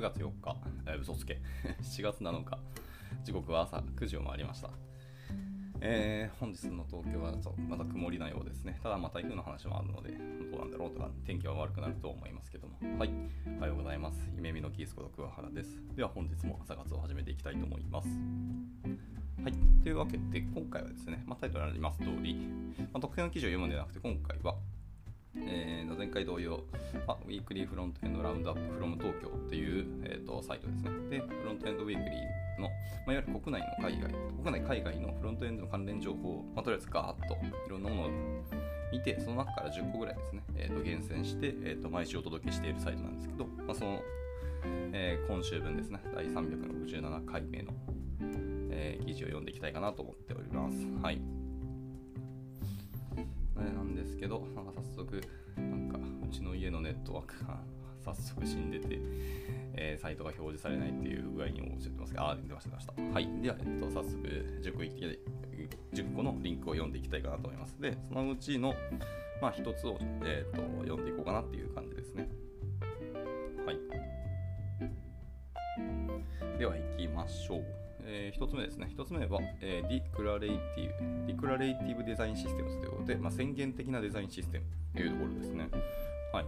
9月4日、えー、嘘つけ、7月7日、時刻は朝9時を回りました。えー、本日の東京はまた曇りなようですね。ただ、まあ、台風の話もあるので、どうなんだろうとか、天気は悪くなると思いますけども。はい。おはようございます。夢見のキースこと桑原です。では、本日も朝活を始めていきたいと思います。はい。というわけで、今回はですね、まあ、タイトルにあります通り、まあ、特定の記事を読むんではなくて、今回は、えー、前回同様、あ、ウィークリーフロントエンドラウンドアップフロム東京っていう、えーと、サイトですね。で、フロントエンドウィークリーの、まあ、いわゆる国内の海外、国内海外のフロントエンドの関連情報を、まあ、とりあえずガーッといろんなものを見て、その中から10個ぐらいですね、えーと、厳選して、えーと、毎週お届けしているサイトなんですけど、まあ、その、えー、今週分ですね、第367回目の、えー、記事を読んでいきたいかなと思っております。はい。なんですけど、なんか早速、なんかうちの家のネットワークが早速死んでて、えー、サイトが表示されないっていう具合にも教えてますが、あ、出ました、出ました。はい。では、えっと、早速10個 ,10 個のリンクを読んでいきたいかなと思います。で、そのうちの、まあ、一つを、えーと、と読んでいこうかなっていう感じですね。はい。では、行きましょう。えー、1つ目ですね。1つ目は、えー、 Declarative、Declarative Design System ということで、まあ、宣言的なデザインシステムというところですね。はい。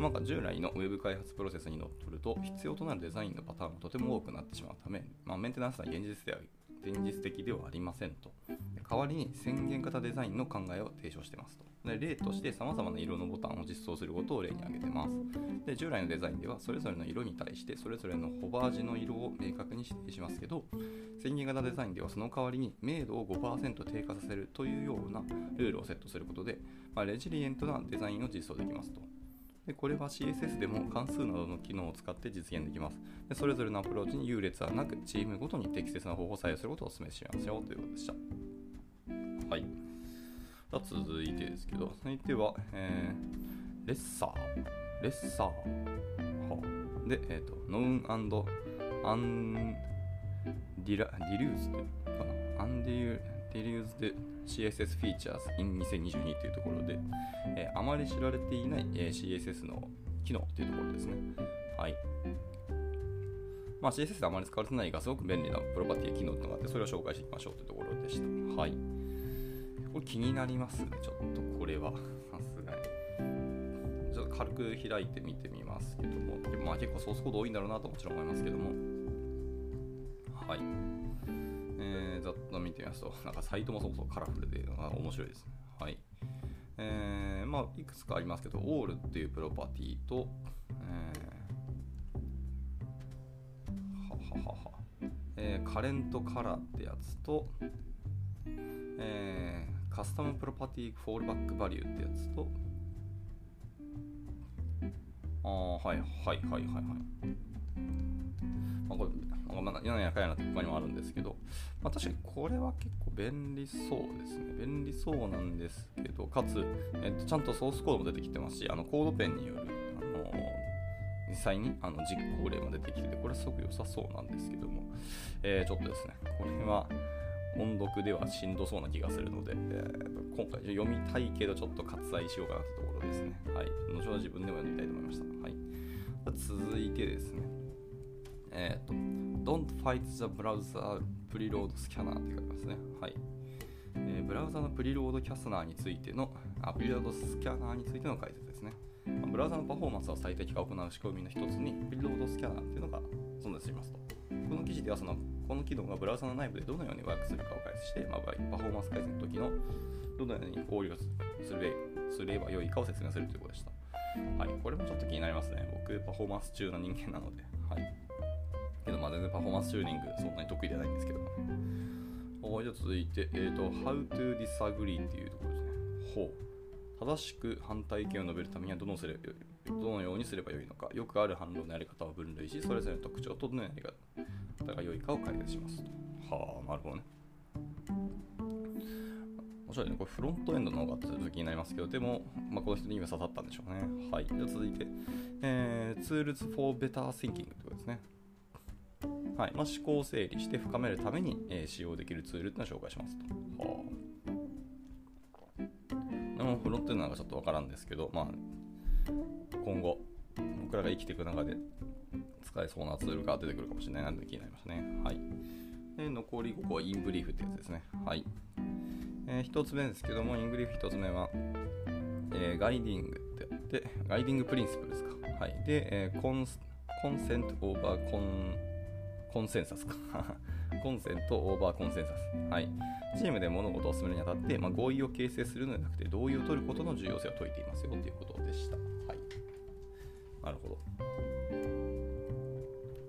なんか従来の Web 開発プロセスにのっとると、必要となるデザインのパターンがとても多くなってしまうため、まあ、メンテナンスは現実では現実的ではありませんと。代わりに宣言型デザインの考えを提唱してますと。で例として様々な色のボタンを実装することを例に挙げてます。で従来のデザインではそれぞれの色に対してそれぞれのホバージの色を明確に指定しますけど、宣言型デザインではその代わりに明度を5%低下させるというようなルールをセットすることで、まあ、レジリエントなデザインを実装できますと。でこれは CSS でも関数などの機能を使って実現できますで。それぞれのアプローチに優劣はなく、チームごとに適切な方法を採用することをお勧めしますよということでした。はい。続いてですけど、続いては、えー、レッサー。レッサー。はで、えっ、ー、と、 Known and under、underused かな underused で CSS Features in 2022というところで、えー、あまり知られていない、え、CSS の機能というところですね。はい。まあ、CSS であまり使われてないが、すごく便利なプロパティ機能というのがあって、それを紹介していきましょうというところでした。はい。これ気になります？ね、ちょっとこれは。さすがに。ちょっと軽く開いてみてみますけども、まあ結構ソースコード多いんだろうなともちろん思いますけども。はい。えー、ざっと見てみますと、なんかサイトもそもそもカラフルで、面白いですね。はい。えー、まあ、いくつかありますけど、オールっていうプロパティと、えー、はははは、えー、カレントカラーってやつと、えー、カスタムプロパティフォールバックバリューってやつと、ああ、はいはいはいはいはい。まあ、これまあ、ややかやなって他にもあるんですけど、まあ、確かにこれは結構便利そうですね。便利そうなんですけど、かつ、えっと、ちゃんとソースコードも出てきてますし、あのコードペンによる、あの実際にあの実行例も出てきてて、これはすごく良さそうなんですけども、えー、ちょっとですね、これは音読ではしんどそうな気がするので、えー、今回読みたいけどちょっと割愛しようかなというところですね。はい。後ほど自分でも読みたいと思いました。はい。続いてですね、えっ、ー、と、Don't fight the browser preload scanner って書きますね。はい。えー、ブラウザのプリロードキャスナーについての、あプリロードスキャナーについての解説ですね。ま、ブラウザのパフォーマンスを最適化を行う仕組みの一つに、プリロードスキャナーっていうのが存在しますと。この記事ではその、この機能がブラウザの内部でどのようにワークするかを解説して、まあ、パフォーマンス改善の時のどのように考慮すれすればよいかを説明するということでした。はい、これもちょっと気になりますね。僕、パフォーマンス中の人間なので。はい。けど、まあ全然パフォーマンスチューニングそんなに得意ではないんですけど。じゃあ続いて、えっ、ー、と、How to disagree っていうところですね。ほう。正しく反対意見を述べるためにはどのすれどのようにすればよいのか、よくある反論のやり方を分類し、それぞれの特徴とどのやり方が良いかを解説します。はあ、なるほどね。面白いね。これフロントエンドの方が続きになりますけど、でも、まあ、この人に今刺さったんでしょうね。はい。じゃあ続いて、えー、Tools for Better Thinking ということですね。はいまあ、思考を整理して深めるために、えー、使用できるツールっていうのを紹介しますと。はあ、もフロントエンドなんかちょっとわからんですけど、まあ、今後、僕らが生きていく中で、使えそうなツールが出てくるかもしれないなと気になりましたね。はい。で残り5個は In Brief ってやつですね。はい。えー、1つ目ですけども、 In Brief 1つ目は、えー、 Guiding ってやって、 Guiding Principle ですか。はい。で、えー、コンコンセントオーバーコンコンセンサスか。コンセントオーバーコンセンサス。はい。チームで物事を進めるにあたって、まあ、合意を形成するのではなくて、同意を取ることの重要性を説いていますよということでした。はい。なるほど。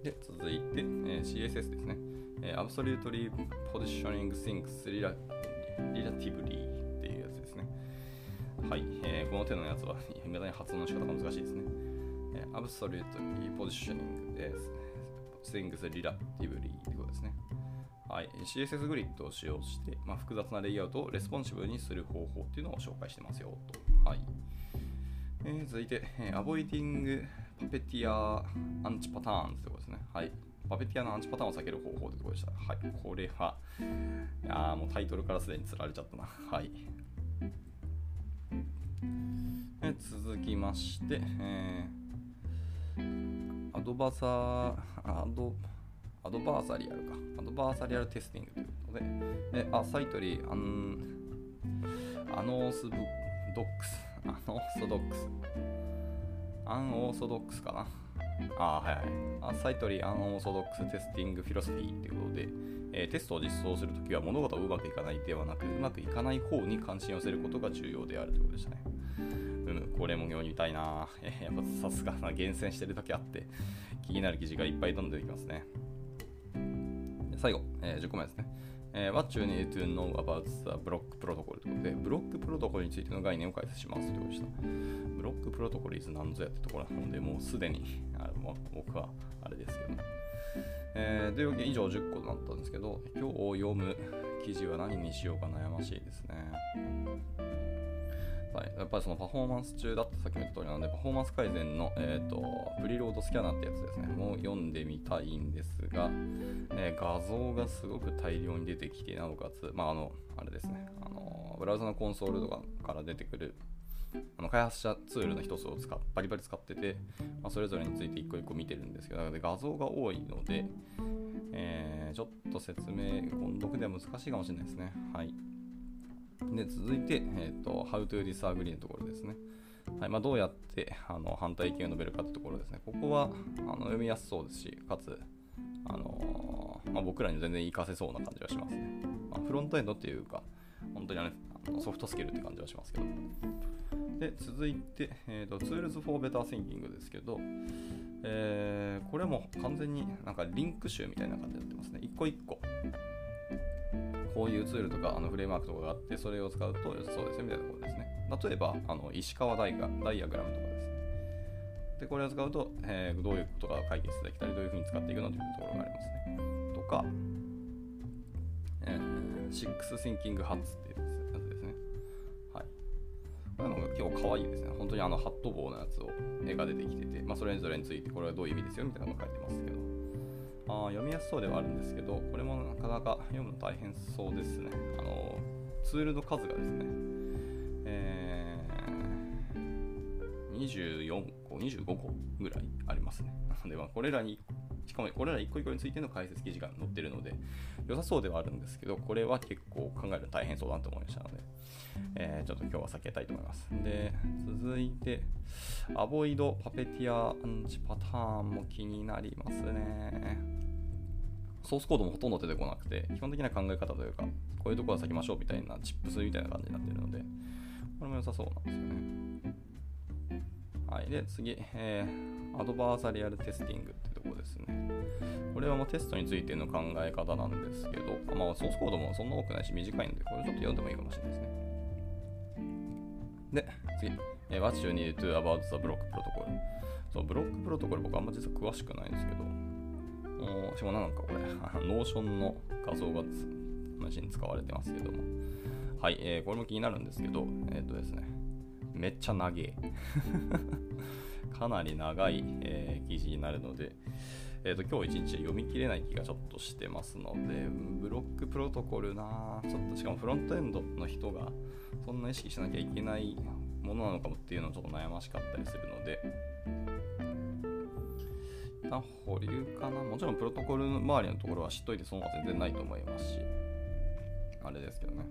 で、続いて、えー、CSS ですね。えー、Absolutely Positioning Things Relatively っていうやつですね。はい。えー、この手のやつは、未だに発音の仕方が難しいですね。えー、Absolutely Positioning ですね。Things Relatively ってことですね。はい、CSS グリッドを使用して、まあ、複雑なレイアウトをレスポンシブにする方法っていうのを紹介してますよと。はいえー、続いて、えー、Avoiding Puppeteer Anti Patterns ってことですね。はい。パペティアのアンチパターンを避ける方法ってところでした。はい。これは、いやもうタイトルからすでに釣られちゃったな。はい。え続きまして、えー、 Adversar、Ad、Adversarial か。 Adversarial Testing ということで、えあ、 Slightly、Un、Unorthodox、Unorthodox、Unorthodox かな。あ、はいはい。あ Slightly Unorthodox Testing Philosophy ということで、え、テストを実装するときは物事がうまくいかないではなく、うまくいかない方に関心を寄せることが重要であるということでしたね。うん、これも読みたいな。えー、やっぱさすがな厳選してるだけあって、気になる記事がいっぱいどんどん出てきますね。最後、えー、10個目ですね。えー、What you need to know about the block protocol ということで、ブロックプロトコルについての概念を解説しますということでした。ブロックプロトコル is 何ぞやってところなので、もうすでにあ僕はあれですけど、ねえー、というわけで以上10個となったんですけど、今日読む記事は何にしようか悩ましいですね。はい、やっぱりそのパフォーマンス中だったさっきも言った通りなので、パフォーマンス改善の、えーと、プリロードスキャナーってやつですね、もう読んでみたいんですが、えー、画像がすごく大量に出てきて、なおかつ、まあ、あの、あれですね、あのブラウザのコンソールとかから出てくるあの開発者ツールの一つを使っバリバリ使ってて、まあ、それぞれについて一個一個見てるんですけど、画像が多いので、えー、ちょっと説明、音読では難しいかもしれないですね。はい。で続いて、えーと、How to disagree のところですね。はいまあ、どうやってあの反対意見を述べるかというところですね。ここはあの読みやすそうですし、かつ、あのー、まあ、僕らに全然活かせそうな感じはしますね。まあ、フロントエンドっていうか、本当にあのソフトスキルって感じはしますけど。で続いて、えーと、Tools for Better Thinking ですけど、えー、これも完全になんかリンク集みたいな感じになってますね。一個一個。こういうツールとかあのフレームワークとかがあって、それを使うと良さそうですよみたいなところですね。例えば、あの石川大がダイアグラムとかですね。で、これを使うと、えー、どういうことが解決できたり、どういうふうに使っていくのというところがありますね。とか、えー、シックスシンキングハッツっていうですね。結構可愛いですね。本当にあのハット棒のやつを絵が出てきてて、まあ、それぞれについてこれはどういう意味ですよみたいなのが書いてますけど、あ読みやすそうではあるんですけど、これもなかなか読むの大変そうですね。あのツールの数がですね、えー、24個、25個ぐらいありますね。なので、これらに、しかもこれら一個一個についての解説記事が載ってるので、良さそうではあるんですけど、これは結構考えるの大変そうだなと思いましたので、えー、ちょっと今日は避けたいと思います。で、続いて、アボイドパペティアアンチパターンも気になりますね。ソースコードもほとんど出てこなくて、基本的な考え方というか、こういうところは避けましょうみたいなチップスみたいな感じになってるので、これも良さそうなんですよね。はい。で、次、えー、アドバーサリアルテスティングですね。これはもうテストについての考え方なんですけど、まあ、ソースコードもそんな多くないし短いので、これちょっと読んでもいいかもしれないですね。で、次、えー、What you need to about the block protocol? そう、 Block Protocol 僕あんま実は詳しくないんですけど、しかもなんかこれ、Notion の画像が話に使われてますけども。はい、えー、これも気になるんですけど、えっ、ー、とですね、めっちゃ長い。かなり長い、えー、記事になるので、えーと、今日一日読み切れない気がちょっとしてますので、 Block Protocol なちょっとしかもフロントエンドの人がそんな意識しなきゃいけないものなのかもっていうのはちょっと悩ましかったりするので、旦保留かな？もちろんプロトコル周りのところは知っといて損は全然ないと思いますし、あれですけどね。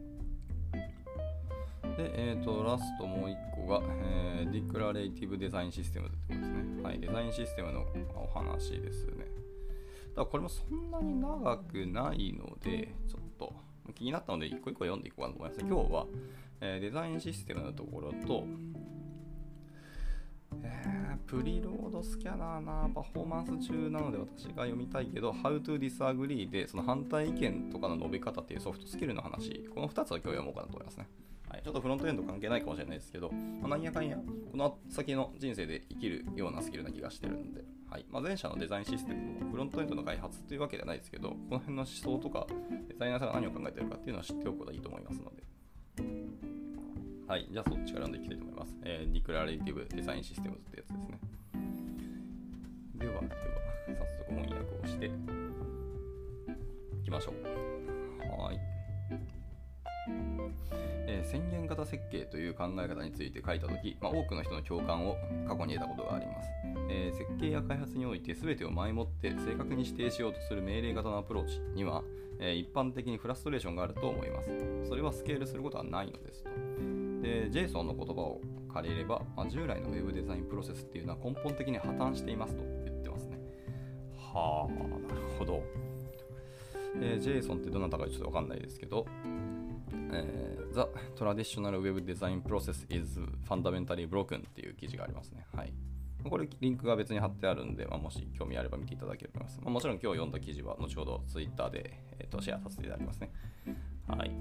で、えーと、ラストもう一個が、えー、ディクラレイティブデザインシステムってことですね。はい、デザインシステムのお話ですね。だこれもそんなに長くないので、ちょっと気になったので一個一個読んでいこうかなと思います。今日は、えー、デザインシステムのところと、えー、プリロードスキャナーなパフォーマンス中なので私が読みたいけど How to Disagree でその反対意見とかの述べ方っていうソフトスキルの話この2つを今日読もうかなと思いますね。はい、ちょっとフロントエンド関係ないかもしれないですけど、まあ、なんやかんや、この先の人生で生きるようなスキルな気がしてるんで、はいまあ、前者のデザインシステムもフロントエンドの開発というわけではないですけど、この辺の思想とか、デザイナーさんが何を考えてるかっていうのは知っておくことがいいと思いますので。はい、じゃあそっちから読んでいきたいと思います。えー、 Declarative Design Systems ってやつですね。では、では、早速翻訳をしていきましょう。えー、宣言型設計という考え方について書いたとき、まあ、多くの人の共感を過去に得たことがあります、えー、設計や開発において全てを前もって正確に指定しようとする命令型のアプローチには、えー、一般的にフラストレーションがあると思います。それはスケールすることはないのですと。で JSON の言葉を借りれば、まあ、従来の Web デザインプロセスっていうのは根本的に破綻していますと言ってますね。はあなるほど、えー、JSON ってどなたかちょっとわかんないですけどえー、The Traditional Web Design Process is Fundamentally Broken っていう記事がありますね。はい。これ、リンクが別に貼ってあるんで、まあ、もし興味あれば見ていただければと思います。まあ、もちろん今日読んだ記事は後ほど Twitter で、えー、とシェアさせていただきますね。はい。ちな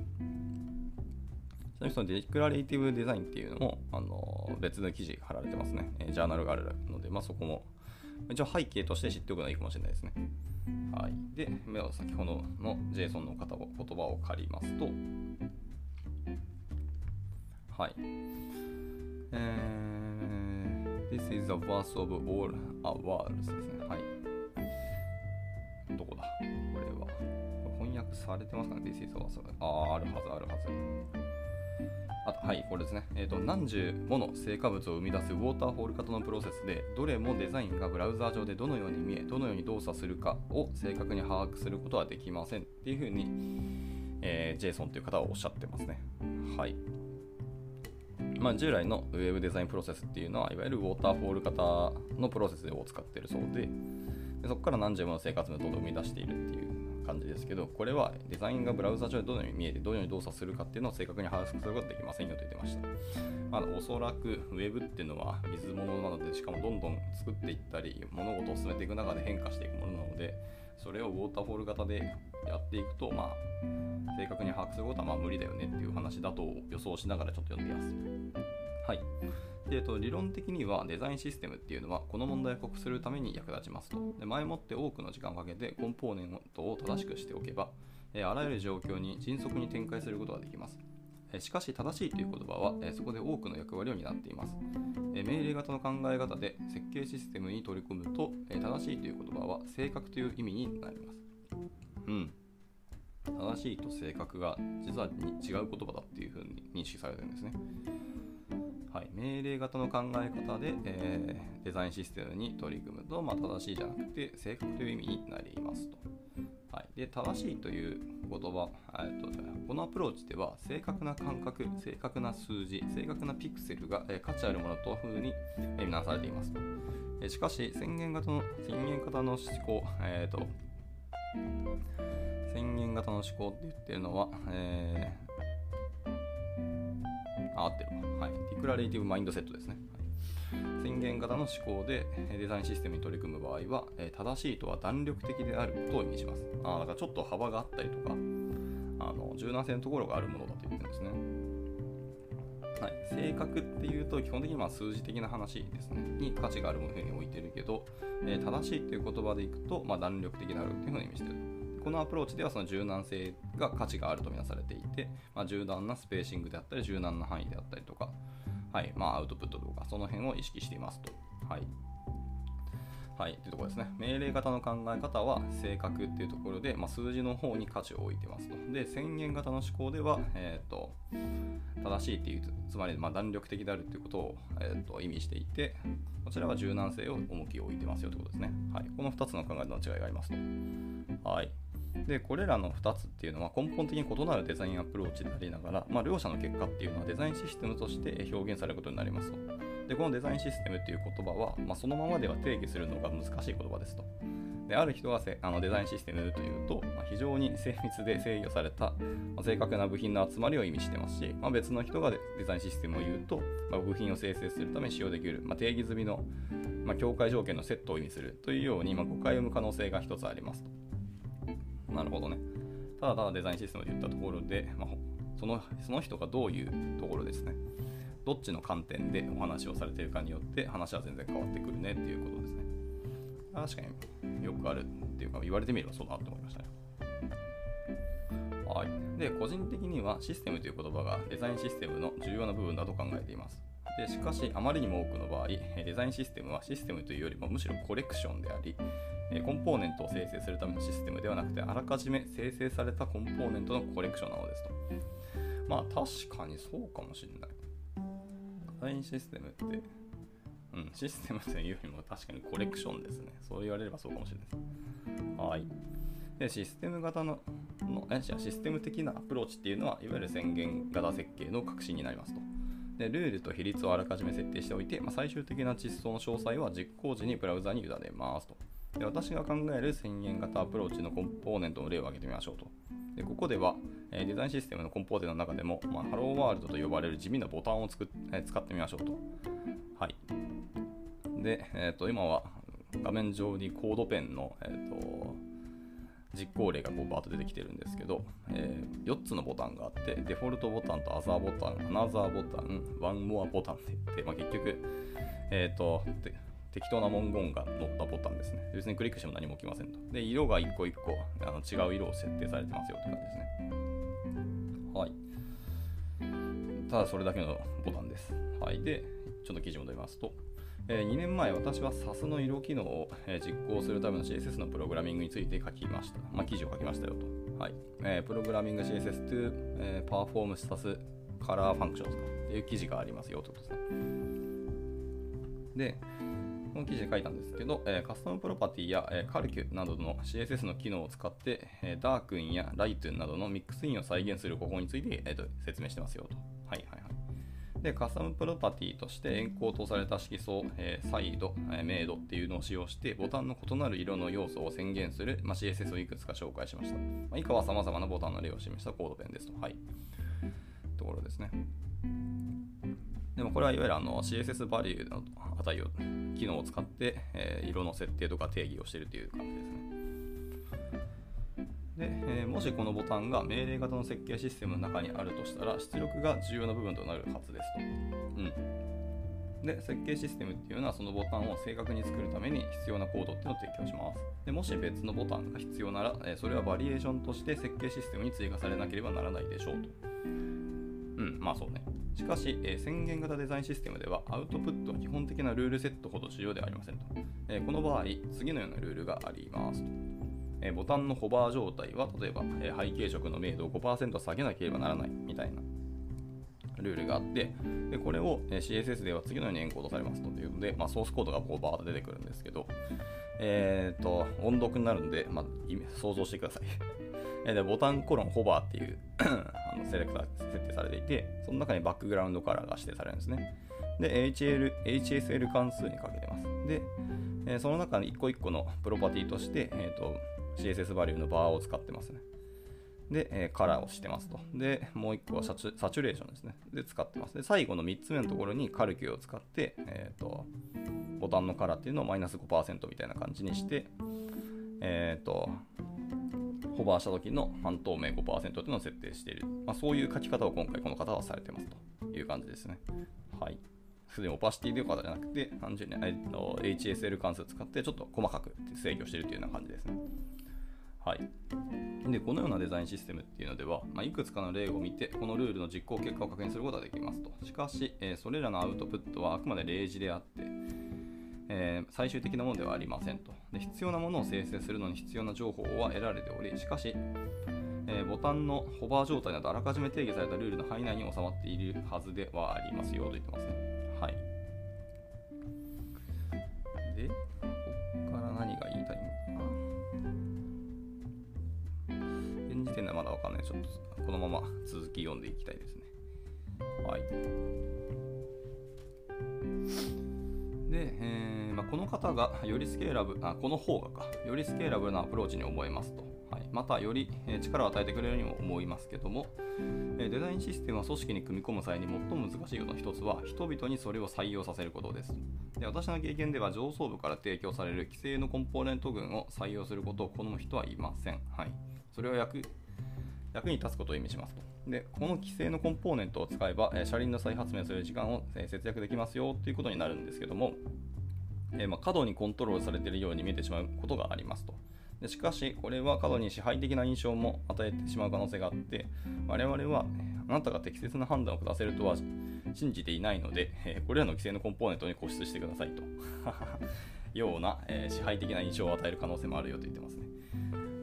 みにそのデクラレイティブデザインっていうのも、あの別の記事貼られてますね。えー、ジャーナルがあるので、まあ、そこも一応背景として知っておくのがいいかもしれないですね。はい。で、先ほどの JSON の方を言葉を借りますと、はい。えー、This is the verse of all our worlds ですね。はい。どこだ？これは。翻訳されてますかね ?This is the verse of ああ、あるはず、あるはず。あと、はい、これですね。えっ、ー、と、何十もの成果物を生み出すウォーターフォール型のプロセスで、どれもデザインがブラウザー上でどのように見え、どのように動作するかを正確に把握することはできませんっていうふうに、えー、ジェイソンという方はおっしゃってますね。はい。まあ、従来のウェブデザインプロセスっていうのは、いわゆるウォーターフォール型のプロセスを使っているそうで、でそこから何十もの生活メソッドを生み出しているっていう感じですけど、これはデザインがブラウザ上でどのように見えて、どのように動作するかっていうのを正確に把握することができませんよと言ってました。まあ、おそらくウェブっていうのは水物なので、しかもどんどん作っていったり、物事を進めていく中で変化していくものなので、それをウォーターフォール型でやっていくと、まあ、正確に把握することはまあ無理だよねっていう話だと予想しながらちょっと読んでみます。はい。でえっと、理論的にはデザインシステムっていうのはこの問題を克服するために役立ちますと。で前もって多くの時間をかけてコンポーネントを正しくしておけば、えあらゆる状況に迅速に展開することができます。えしかし正しいという言葉は、えそこで多くの役割を担っています。え命令型の考え方で設計システムに取り組むと、え正しいという言葉は正確という意味になります。うん。正しいと正確が実は違う言葉だっていうふうに認識されてるんですね。はい、命令型の考え方で、えー、デザインシステムに取り組むと、まあ、正しいじゃなくて正確という意味になりますと。はい、で正しいという言葉、えーと、このアプローチでは正確な感覚、正確な数字、正確なピクセルが、えー、価値あるものというふうに、えー、見なされていますと。え、しかし宣言型の宣言型の思考、えーと、宣言型の思考って言ってるのは、えー、あ、合ってる。はい、ディクラレイティブマインドセットですね。はい宣言型の思考でデザインシステムに取り組む場合は、え正しいとは弾力的であることを意味します。あだからちょっと幅があったりとか、あの柔軟性のところがあるものだと言ってるんですね。はい、性格っていうと基本的にま数字的な話ですね。に価値があるものに置いてるけど、えー、正しいっていう言葉でいくと、まあ、弾力的になるっていうふうに意味してる。このアプローチではその柔軟性が価値があるとみなされていて、まあ、柔軟なスペーシングであったり柔軟な範囲であったりとか、はい。まあ、アウトプットとかその辺を意識していますと。はい。はい、というところですね。命令型の考え方は正確っていうところで、まあ、数字の方に価値を置いてますと。で、宣言型の思考では、えーと、正しいっていう、つまりま弾力的であるっていうことを、えーと、意味していて、こちらは柔軟性を重きを置いてますよということですね。はい、この2つの考え方の違いがありますと。はい。で、これらの2つっていうのは根本的に異なるデザインアプローチでありながら、まあ、両者の結果っていうのはデザインシステムとして表現されることになりますと。でこのデザインシステムっていう言葉は、まあ、そのままでは定義するのが難しい言葉ですと。である人はあのデザインシステムというと、まあ、非常に精密で制御された、まあ、正確な部品の集まりを意味してますし、まあ、別の人がデザインシステムを言うと、ま、部品を生成するために使用できる、ま、定義済みの、ま、境界条件のセットを意味するというように、ま、誤解を生む可能性が一つありますと。なるほどね。ただただデザインシステムで言ったところで、まあ、そのその人がどういうところですね。どっちの観点でお話をされているかによって話は全然変わってくるねっていうことですね。確かによくあるっていうか言われてみればそうだなと思いましたね。はい。で、個人的にはシステムという言葉がデザインシステムの重要な部分だと考えています。でしかし、あまりにも多くの場合、デザインシステムはシステムというよりもむしろコレクションであり、コンポーネントを生成するためのシステムではなくて、あらかじめ生成されたコンポーネントのコレクションなのですと。まあ確かにそうかもしれない。サインシステムって、うん、システムというよりも確かにコレクションですね。そう言われればそうかもしれないです。はい。で、システム型の、のえシステム的なアプローチっていうのは、いわゆる宣言型設計の核心になりますと。で、ルールと比率をあらかじめ設定しておいて、まあ、最終的な実装の詳細は実行時にブラウザに委ねますと。で私が考える宣言型アプローチのコンポーネントの例を挙げてみましょうと。でここでは、えデザインシステムのコンポーネントの中でも、まあ、 Hello World と呼ばれる地味なボタンを作っ、え使ってみましょうと。はい。で、えー、と今は画面上にコードペンの、えーと、実行例がこうバーッと出てきてるんですけど、えー、4つのボタンがあって、デフォルトボタンとアザーボタン、アナザーボタン、ワンモアボタンって言って、まあ、結局、えっ、ー、と、適当な文言が載ったボタンですね。別にクリックしても何も起きませんと。で、色が一個一個あの違う色を設定されてますよって感じですね。はい。ただそれだけのボタンです。はい。で、ちょっと記事戻りますと、え、2年前私は SAS の色機能を、え、実行するための CSS のプログラミングについて書きました。まあ、記事を書きましたよと。はい。えー、プログラミング CSS to、えー、Perform SAS Color Functions という記事がありますよということですね。で、この記事で書いたんですけど、え、カスタムプロパティや、え、カルキュなどの CSS の機能を使って、え、ダークインやライトゥンなどのミックスインを再現する方法について、えーと、説明してますよと。はいはいはい。で、カスタムプロパティとしてエンコードされた色素、えー、サイド、えー、メイドっていうのを使用して、ボタンの異なる色の要素を宣言する、まあ、CSS をいくつか紹介しました。まあ、以下は様々なボタンの例を示したコードペンですと。はい。ところですね。でもこれはいわゆるあの CSS バリューの値を、機能を使って、えー、色の設定とか定義をしているという感じですね。で、えー、もしこのボタンが命令型の設計システムの中にあるとしたら、出力が重要な部分となるはずですと。うん。で、設計システムっていうのはそのボタンを正確に作るために必要なコードっていうのを提供します。でもし別のボタンが必要なら、えー、それはバリエーションとして設計システムに追加されなければならないでしょうと。うん、まあそうね。しかし、えー、宣言型デザインシステムではアウトプットは基本的なルールセットほど重要ではありませんと。えー、この場合、次のようなルールがありますと。えー、ボタンのホバー状態は、例えば、え背景色の明度を5%下げなければならないみたいなルールがあって、でこれを CSS では次のようにエンコードされますというので、まあ、ソースコードがこうバーッと出てくるんですけど、えっ、と、音読になるんで、まあ、想像してください。でボタンコロンホバーっていう あのセレクター設定されていて、その中にバックグラウンドカラーが指定されるんですね。で、HL HSL 関数にかけてます。で、えー、その中に一個一個のプロパティとして、えーと、CSS バリューのバーを使ってますね。で、えー、カラーをしてますと。で、もう一個はサチサチュレーションですね。で、使ってます。で、最後の3つ目のところにカルキューを使って、えっ、ー、と、ボタンのカラーっていうのをマイナス5%みたいな感じにして、えっ、ー、と、ホバーした時の半透明5%っていうのを設定している。まあ、そういう書き方を今回この方はされてますという感じですね。はい。すでにオパシティという方じゃなくて、単純に、えっと、HSL 関数を使ってちょっと細かく制御しているというような感じですね。はい。で、このようなデザインシステムっていうのでは、まあ、いくつかの例を見て、このルールの実行結果を確認することができますと。しかし、えー、それらのアウトプットはあくまで例示であっ、えー、最終的なものではありませんとで。必要なものを生成するのに必要な情報は得られており、しかし、えー、ボタンのホバー状態などあらかじめ定義されたルールの範囲内に収まっているはずではありますよと言ってますね。はい。で、ここから何が言いたいのかな。現時点ではまだわかんない。ちょっとこのまま続き読んでいきたいですね。はい。で、えー、この方がよりスケーラブあ、この方がか、よりスケーラブルなアプローチに思えますと。はい、また、より力を与えてくれるようにも思いますけども、デザインシステムは組織に組み込む際に最も難しいことの一つは、人々にそれを採用させることです。で私の経験では、上層部から提供される規制のコンポーネント群を採用することを好む人はいません。はい、それは役役に立つことを意味しますと。で、この規制のコンポーネントを使えば、車輪の再発明する時間を、節約できますよということになるんですけども、えまあ、過度にコントロールされているように見えてしまうことがありますと。でしかし、これは過度に支配的な印象も与えてしまう可能性があって、我々はあなたが適切な判断を下せるとは信じていないので、えこれらの規制のコンポーネントに固執してくださいと。ような、えー、支配的な印象を与える可能性もあるよと言ってますね。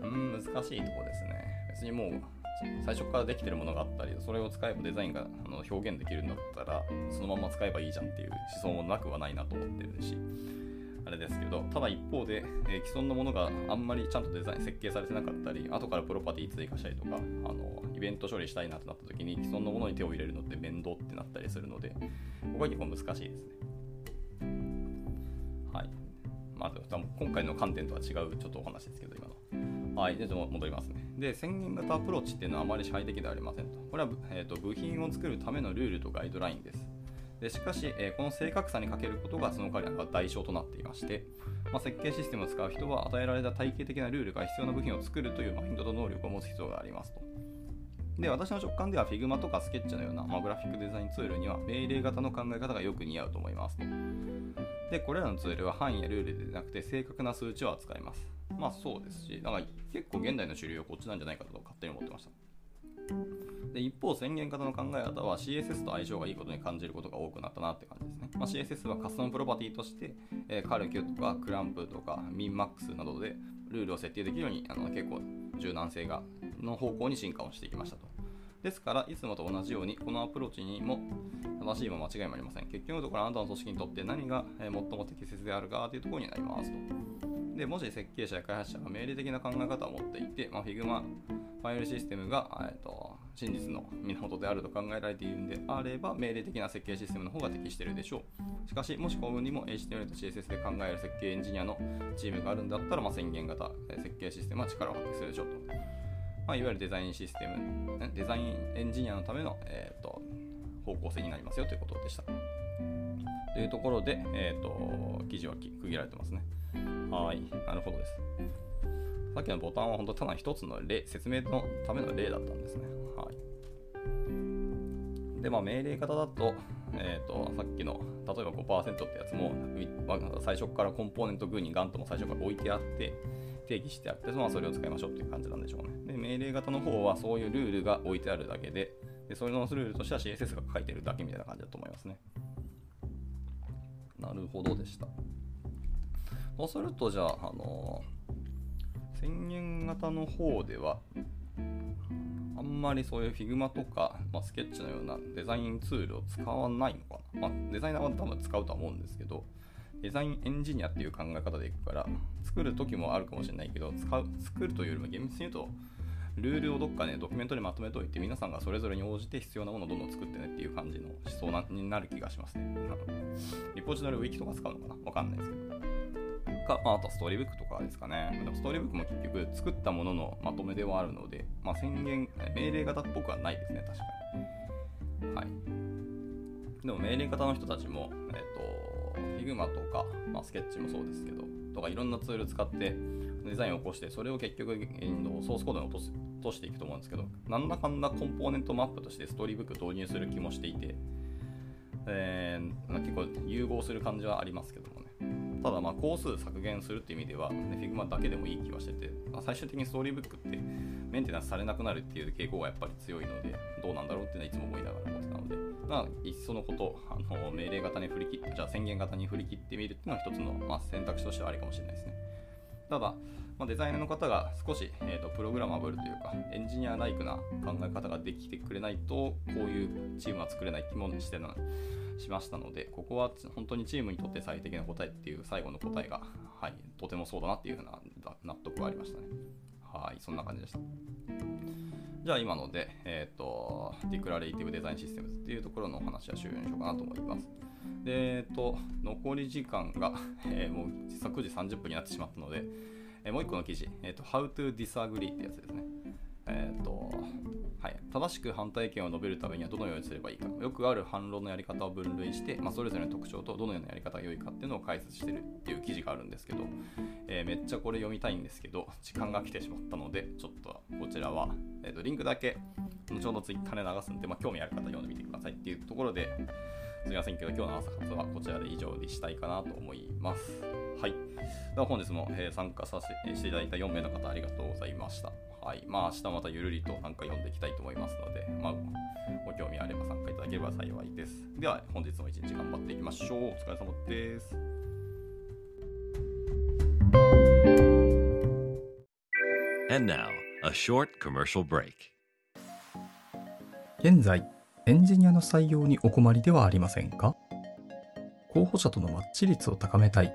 うん、難しいとこですね。別にもう最初からできてるものがあったりそれを使えばデザインがあの表現できるんだったらそのまま使えばいいじゃんっていう思想もなくはないなと思ってるしあれですけどただ一方で、えー、既存のものがあんまりちゃんとデザイン設計されてなかったり後からプロパティ追加したりとかあのイベント処理したいなってなった時に既存のものに手を入れるのって面倒ってなったりするのでここは結構難しいですね。はい。まず今回の観点とは違うちょっとお話ですけど今の。はいで戻りますねで、宣言型アプローチっていうのはあまり支配的ではありませんと。これは、えーと、部品を作るためのルールとガイドラインです。でしかし、えー、この正確さに欠けることがその代わり代償となっていまして、まあ、設計システムを使う人は与えられた体系的なルールが必要な部品を作るというマインドと能力を持つ必要がありますと。で、私の直感では Figma とか Sketch のような、まあ、グラフィックデザインツールには命令型の考え方がよく似合うと思いますと。で、これらのツールは範囲やルールでなくて正確な数値を扱います。まあそうですし、なんか結構現代の主流はこっちなんじゃないかと勝手に思ってました。で一方、宣言型の考え方は CSS と相性がいいことに感じることが多くなったなって感じですね。まあ、CSS はカスタムプロパティとして、えー、カルキュとかクランプとかミンマックスなどでルールを設定できるようにあの結構柔軟性がの方向に進化をしていきましたと。ですから、いつもと同じように、このアプローチにも正しいも間違いもありません。結局のところ、あなたの組織にとって何が最も適切であるかというところになりますと。で、もし設計者や開発者が命令的な考え方を持っていて、まあ、Figma ファイルシステムが、えーと、真実の源であると考えられているのであれば、命令的な設計システムの方が適しているでしょう。しかし、もし幸運にも HTML と CSS で考える設計エンジニアのチームがあるんだったら、まあ、宣言型設計システムは力を発揮するでしょうと。まあ、いわゆるデザインシステム、デザインエンジニアのための、えーと、方向性になりますよということでした。というところで、えーと記事は区切られてますね。はい、なるほどです。さっきのボタンは本当ただ一つの例、説明のための例だったんですね。はい。で、まあ、命令型だと、えっ、ー、と、さっきの、例えば5%ってやつも、最初からコンポーネント群にガンとも最初から置いてあって、定義してあって、まあ、それを使いましょうっていう感じなんでしょうね。で、命令型の方はそういうルールが置いてあるだけで、でそれのルールとしては CSS が書いてるだけみたいな感じだと思いますね。なるほどでした。そうすると、じゃあ、あの宣言型の方では、あんまりそういう Figma とか、まあ、スケッチのようなデザインツールを使わないのかな。まあ、デザイナーは多分使うとは思うんですけど、デザインエンジニアっていう考え方でいくから、作る時もあるかもしれないけど、使う作るというよりも厳密に言うと、ルールをどっかね、ドキュメントにまとめておいて、皆さんがそれぞれに応じて必要なものをどんどん作ってねっていう感じの思想になる気がしますね。リポジトリウィキとか使うのかな？わかんないですけど。か、まあ、あとはストーリーブックとかですかね。でもストーリーブックも結局作ったもののまとめではあるので、まあ、宣言、命令型っぽくはないですね、確かに。はい。でも命令型の人たちも、えっ、ー、と、Figma とか、まあ、スケッチもそうですけど、とかいろんなツール使ってデザインを起こして、それを結局、ソースコードに落とす落としていくと思うんですけど、なんだかんだコンポーネントマップとしてストーリーブック導入する気もしていて、えー、結構融合する感じはありますけどもただまあ工数削減するっていう意味では、ね、Figma だけでもいい気はしてて、まあ、最終的にストーリーブックってメンテナンスされなくなるっていう傾向がやっぱり強いので、どうなんだろうっていうのはいつも思いながら思ってたので、まあ、いっそのことあの命令型に振り切ってじゃあ宣言型に振り切ってみるっていうのは一つの、まあ、選択肢としてはありかもしれないですね。ただ、まあ、デザイナーの方が少し、えーと、プログラマブルというか、エンジニアライクな考え方ができてくれないと、こういうチームは作れない気もしてなしましたので、ここは本当にチームにとって最適な答えっていう最後の答えが、はい、とてもそうだなっていうふうな納得がありましたね。はい、そんな感じでした。じゃあ今ので、えっ、ー、と、ディクラレイティブデザインシステムズっていうところのお話は終了にしようかなと思います。で、えっ、ー、と、残り時間が、えー、もう実は9時30分になってしまったので、えもう一個の記事、えっ、と、How to Disagree ってやつですね。えっ、と、はい、正しく反対意見を述べるためにはどのようにすればいいか、よくある反論のやり方を分類して、まあ、それぞれの特徴とどのようなやり方が良いかっていうのを解説してるっていう記事があるんですけど、えー、めっちゃこれ読みたいんですけど、時間が来てしまったので、ちょっとこちらは、えー、とリンクだけ後ほどツイッターで流すんで、まあ、興味ある方読んでみてくださいっていうところで、すみませんけど、今日の朝活はこちらで以上にしたいかなと思います。はい。では本日も、えー、参加させていただいた4名の方ありがとうございました。はい。まあ明日またゆるりとなんか読んでいきたいと思いますので、まあ、ご興味あれば参加いただければ幸いです。では本日も一日頑張っていきましょう。お疲れ様です。And now, a short commercial break. 現在、エンジニアの採用にお困りではありませんか？候補者とのマッチ率を高めたい、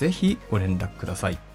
ぜひご連絡ください。